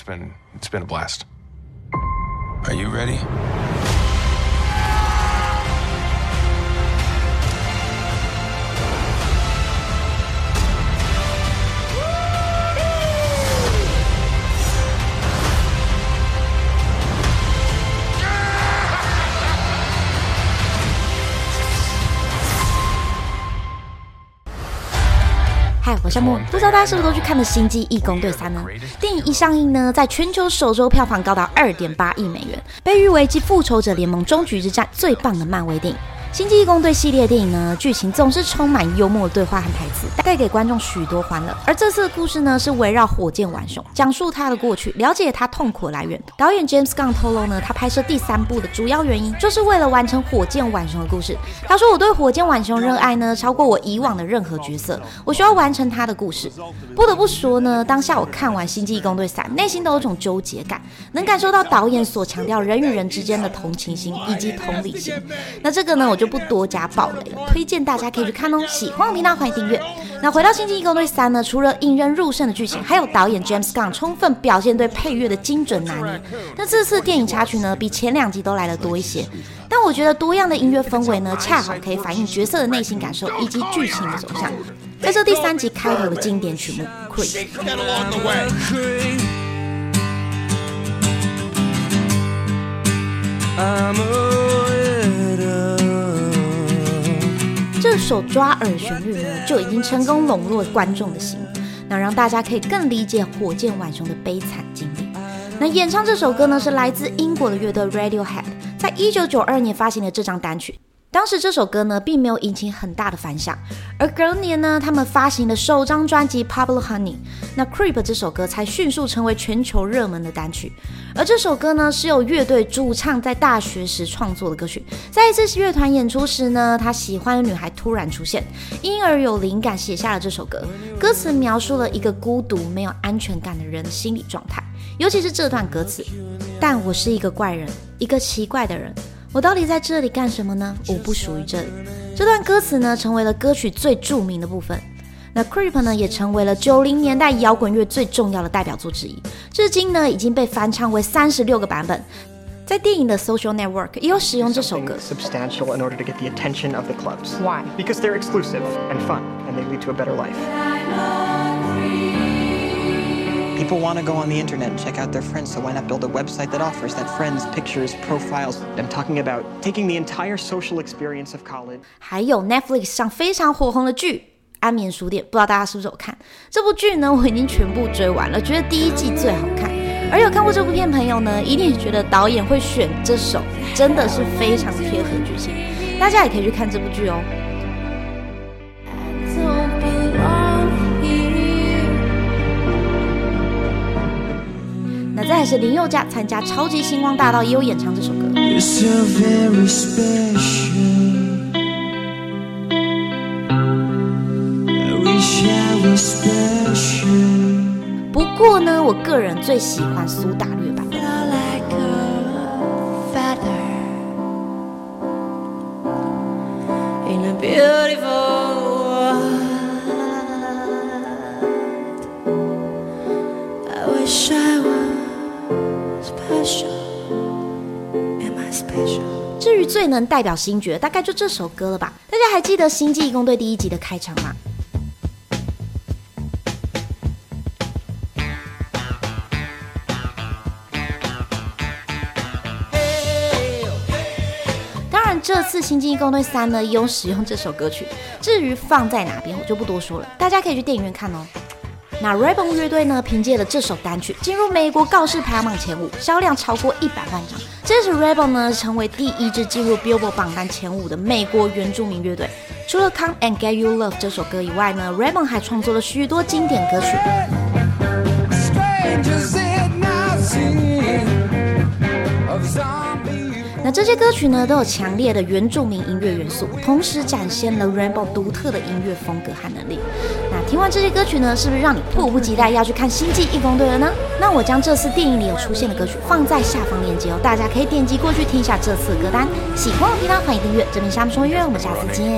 It's been it's been a blast. Are you ready? 嗨，我是夏慕，不知道大家是不是都去看了《星际异攻队三》呢？电影一上映呢，在全球首周票房高达二点八亿美元，被誉为继《复仇者联盟：终局之战》最棒的漫威电影。《星际异攻队》系列电影呢，剧情总是充满幽默的对话和台词，带给观众许多欢乐。而这次的故事呢，是围绕火箭浣熊，讲述他的过去，了解他痛苦的来源。导演 James Gunn 透露呢，他拍摄第三部的主要原因，就是为了完成火箭浣熊的故事。他说：“我对火箭浣熊热爱呢，超过我以往的任何角色。我需要完成他的故事。”不得不说呢，当下我看完《星际异攻队三》，内心都有种纠结感，能感受到导演所强调人与人之间的同情心以及同理心。那这个呢，我就不多加。暴雷了，推荐大家可以去看哦。喜欢频道欢迎订阅。那回到《星际异攻队三》呢，除了引人入胜的剧情，还有导演 James Gunn 充分表现对配乐的精准拿捏。那这次电影插曲呢，比前两集都来得多一些。但我觉得多样的音乐氛围呢，恰好可以反映角色的内心感受以及剧情的走向。在这第三集开头的经典曲目《Creep》。这首抓耳旋律呢，就已经成功笼络观众的心，那让大家可以更理解火箭浣熊的悲惨经历。那演唱这首歌呢，是来自英国的乐队 Radiohead，在一九九二年发行的这张单曲。当时这首歌呢，并没有引起很大的反响，而隔年呢，他们发行的首张专辑《Pablo Honey》，那《Creep》这首歌才迅速成为全球热门的单曲。而这首歌呢，是由乐队主唱在大学时创作的歌曲。在一次乐团演出时呢，他喜欢的女孩突然出现，因而有灵感写下了这首歌。歌词描述了一个孤独、没有安全感的人的心理状态，尤其是这段歌词：“但我是一个怪人，一个奇怪的人。”我到底在这里干什么呢？我不属于这里。这段歌词呢，成为了歌曲最著名的部分。那 Creep 呢，也成为了九零年代摇滚乐最重要的代表作之一。至今呢，已经被翻唱为三十六个版本。在电影的 Social Network 也有使用这首歌。Substantial in order to get the attention of the clubs. Why? Because they're exclusive and fun, and they lead to a better life. People want to go on the internet and check out their friends, so why not build a website that offers that friends, pictures, profiles? I'm talking about taking the entire social experience of college. 还有 Netflix 上非常火红的剧《安眠书店》，不知道大家是不是有看这部剧呢？我已经全部追完了，觉得第一季最好看。而有看过这部片的朋友呢，一定觉得导演会选这首，真的是非常贴合剧情。大家也可以去看这部剧哦。再来是林宥嘉参加《超级星光大道》，也有演唱这首歌。不过呢，我个人最喜欢苏打绿版。至于最能代表星爵，大概就这首歌了吧？大家还记得《星际异攻队》第一集的开场吗？当然，这次《星际异攻队三》呢，也有使用这首歌曲。至于放在哪边，我就不多说了，大家可以去电影院看哦。那 Reborn 乐队呢，凭借了这首单曲进入美国告示排行榜前五，销量超过一百万张。这是 Reborn 呢，成为第一支进入 Billboard 榜单前五的美国原住民乐队。除了《Come and Get You Love》这首歌以外呢，Reborn 还创作了许多经典歌曲。这些歌曲呢，都有强烈的原住民音乐元素，同时展现了 Rainbow 独特的音乐风格和能力。那听完这些歌曲呢，是不是让你迫不及待要去看《星际异攻队》了呢？那我将这次电影里有出现的歌曲放在下方链接哦，大家可以点击过去听一下这次的歌单。喜欢的频道，欢迎订阅。这边夏慕说音乐，我们下次见。